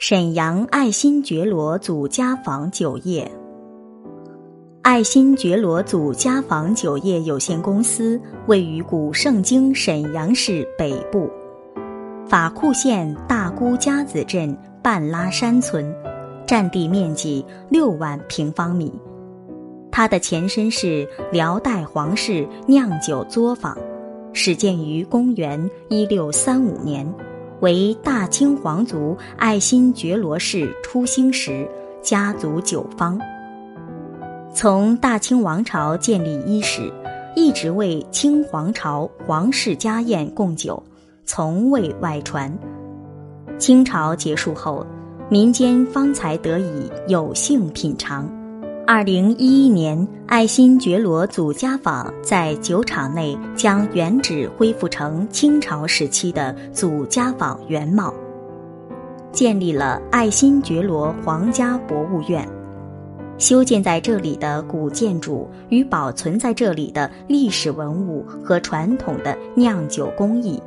沈阳爱新觉罗祖家坊酒业。爱新觉罗祖家坊酒业有限公司位于古盛京沈阳市北部法库县大沽家子镇半拉山村，占地面积六万平方米。它的前身是辽代皇室酿酒作坊，始建于公元一六三五年。为大清皇族爱新觉罗氏初兴时家族酒坊。从大清王朝建立伊始，一直为清皇朝皇室家宴供酒，从未外传。清朝结束后，民间方才得以有幸品尝。二零一一年，爱新觉罗祖家坊在酒厂内将原址恢复成清朝时期的祖家坊原貌，建立了爱新觉罗皇家博物院。修建在这里的古建筑与保存在这里的历史文物和传统的酿酒工艺，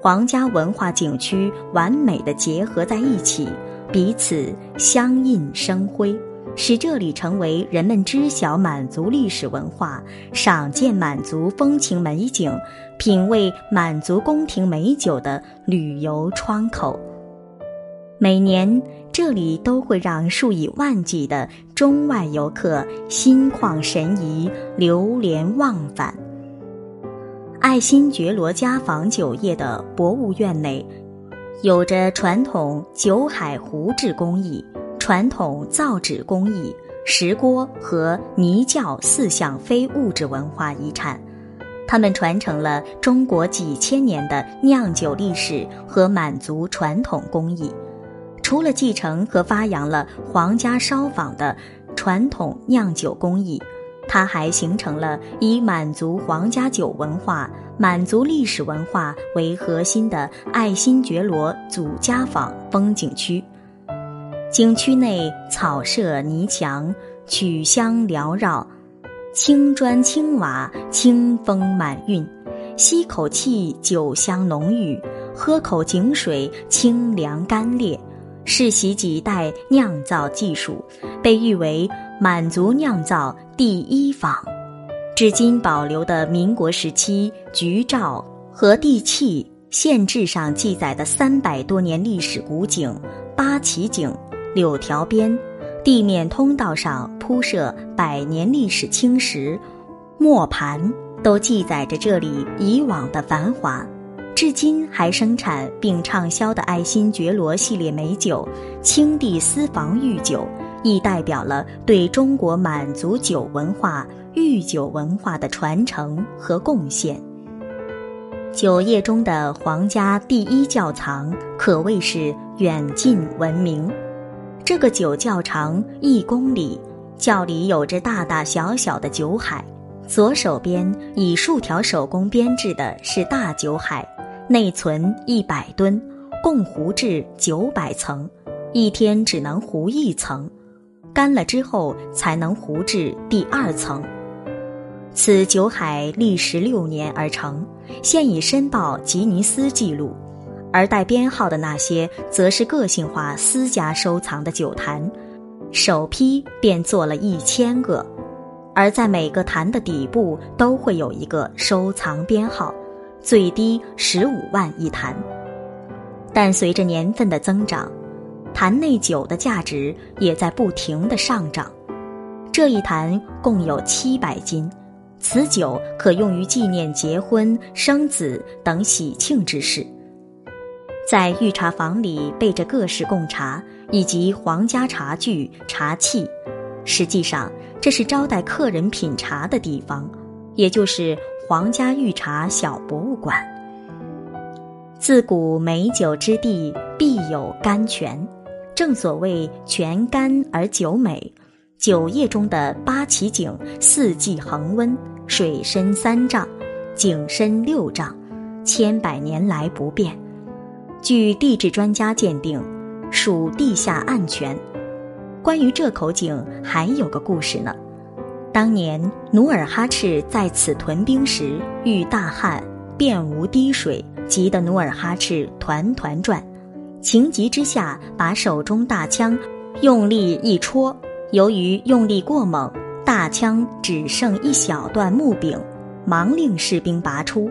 皇家文化景区完美的结合在一起，彼此相映生辉。使这里成为人们知晓满族历史文化、赏见满族风情美景、品味满族宫廷美酒的旅游窗口。每年，这里都会让数以万计的中外游客心旷神怡、流连忘返。爱新觉罗家坊酒业的博物院内，有着传统酒海壶制工艺。传统造纸工艺、石锅和泥窖四项非物质文化遗产，它们传承了中国几千年的酿酒历史和满族传统工艺。除了继承和发扬了皇家烧坊的传统酿酒工艺，它还形成了以满族皇家酒文化、满族历史文化为核心的爱新觉罗祖家坊风景区。景区内草舍泥墙，曲香缭绕，青砖青瓦，清风满韵。吸口气，酒香浓郁；喝口井水，清凉甘冽。世袭几代酿造技术，被誉为满族酿造第一坊。至今保留的民国时期菊照和地契县志上记载的三百多年历史古井八旗井。柳条边，地面通道上铺设百年历史青石磨盘，都记载着这里以往的繁华。至今还生产并畅销的爱新觉罗系列美酒——青帝私房御酒，亦代表了对中国满族酒文化、御酒文化的传承和贡献。酒业中的皇家第一窖藏可谓是远近闻名。这个酒窖长一公里，窖里有着大大小小的酒海。左手边以数条手工编制的是大酒海，内存一百吨，共壶制九百层，一天只能壶一层，干了之后才能壶制第二层。此酒海历时六年而成，现已申报吉尼斯纪录。而带编号的那些，则是个性化私家收藏的酒坛，首批便做了一千个，而在每个坛的底部都会有一个收藏编号，最低十五万一坛。但随着年份的增长，坛内酒的价值也在不停的上涨。这一坛共有七百斤，此酒可用于纪念结婚、生子等喜庆之事。在御茶房里备着各式贡茶以及皇家茶具、茶器，实际上这是招待客人品茶的地方，也就是皇家御茶小博物馆。自古美酒之地必有甘泉，正所谓泉甘而酒美。酒业中的八旗井四季恒温，水深三丈，井深六丈，千百年来不变。据地质专家鉴定，属地下暗泉。关于这口井，还有个故事呢。当年努尔哈赤在此屯兵时遇大旱，便无滴水，急得努尔哈赤团团转。情急之下，把手中大枪用力一戳，由于用力过猛，大枪只剩一小段木柄，忙令士兵拔出。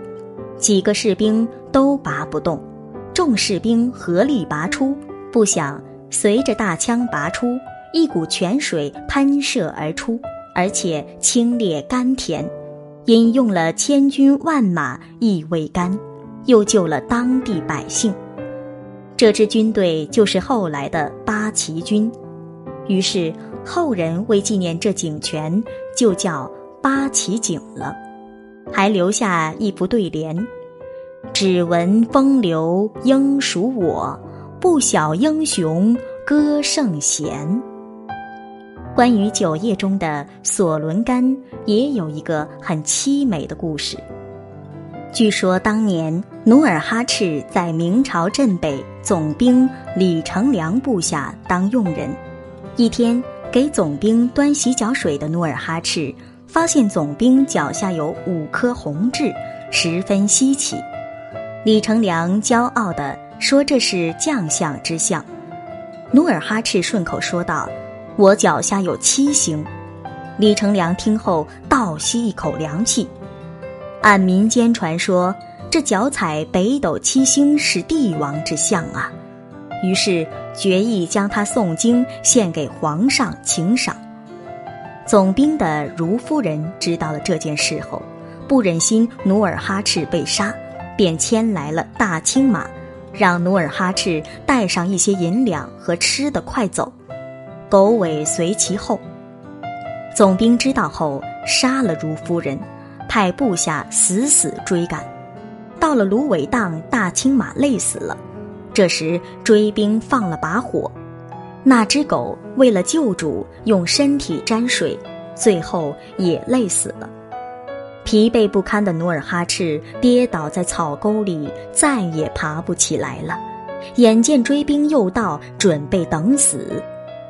几个士兵都拔不动，众士兵合力拔出，不想随着大枪拔出，一股泉水喷射而出，而且清冽甘甜，饮用了千军万马亦未干，又救了当地百姓。这支军队就是后来的八旗军，于是后人为纪念这井泉，就叫八旗井了，还留下一副对联：“只闻风流应属我，不晓英雄歌圣贤。”关于酒业中的索伦干，也有一个很凄美的故事。据说当年努尔哈赤在明朝镇北总兵李成梁部下当佣人，一天给总兵端洗脚水的努尔哈赤发现总兵脚下有五颗红痣，十分稀奇。李成梁骄傲地说：“这是将相之相。”努尔哈赤顺口说道：“我脚下有七星。”李成梁听后倒吸一口凉气。按民间传说，这脚踩北斗七星是帝王之相啊，于是决意将他诵经献给皇上请赏。总兵的如夫人知道了这件事后，不忍心努尔哈赤被杀，便牵来了大青马，让努尔哈赤带上一些银两和吃的快走，狗尾随其后。总兵知道后，杀了如夫人。派部下死死追赶，到了芦苇荡，大青马累死了。这时追兵放了把火，那只狗为了救主，用身体沾水，最后也累死了。疲惫不堪的努尔哈赤跌倒在草沟里，再也爬不起来了。眼见追兵又到，准备等死，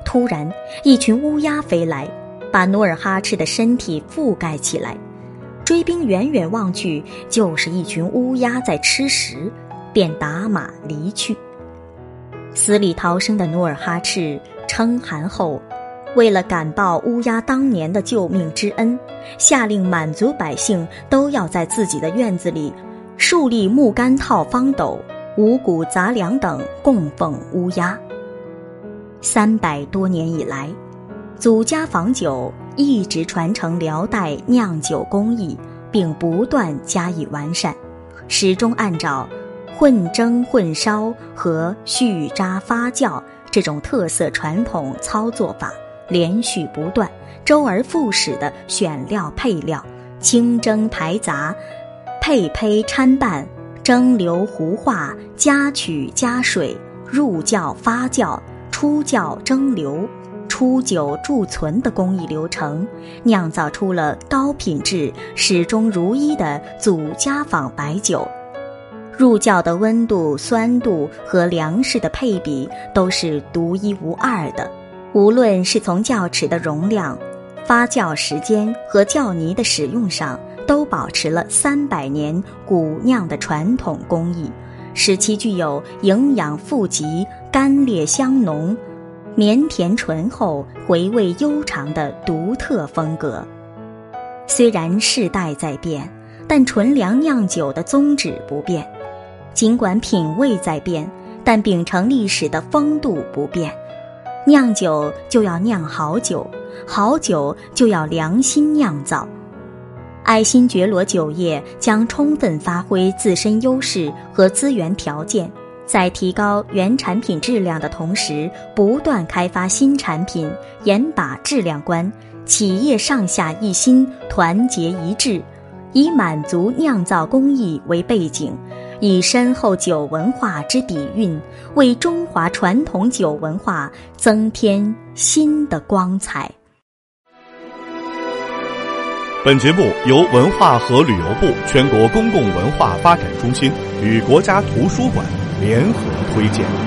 突然一群乌鸦飞来，把努尔哈赤的身体覆盖起来。追兵远远望去，就是一群乌鸦在吃食，便打马离去。死里逃生的努尔哈赤称汗后，为了感报乌鸦当年的救命之恩，下令满族百姓都要在自己的院子里树立木杆套方斗、五谷杂粮等供奉乌鸦。三百多年以来，祖家坊酒。一直传承辽代酿酒工艺，并不断加以完善，始终按照混蒸、混烧和续渣发酵这种特色传统操作法，连续不断、周而复始的选料配料、清蒸排杂、配胚掺拌、蒸馏糊化、加曲加水、入窖发酵、出窖蒸馏。出酒贮存的工艺流程，酿造出了高品质、始终如一的祖家坊白酒。入窖的温度、酸度和粮食的配比都是独一无二的。无论是从窖池的容量、发酵时间和窖泥的使用上，都保持了三百年古酿的传统工艺，使其具有营养富集、甘冽香浓。绵甜醇厚、回味悠长的独特风格。虽然世代在变，但纯粮酿酒的宗旨不变；尽管品味在变，但秉承历史的风度不变。酿酒就要酿好酒，好酒就要良心酿造。爱新觉罗酒业将充分发挥自身优势和资源条件。在提高原产品质量的同时，不断开发新产品，严把质量关。企业上下一心，团结一致，以满足酿造工艺为背景，以深厚酒文化之底蕴，为中华传统酒文化增添新的光彩。本节目由文化和旅游部全国公共文化发展中心与国家图书馆。联合推荐。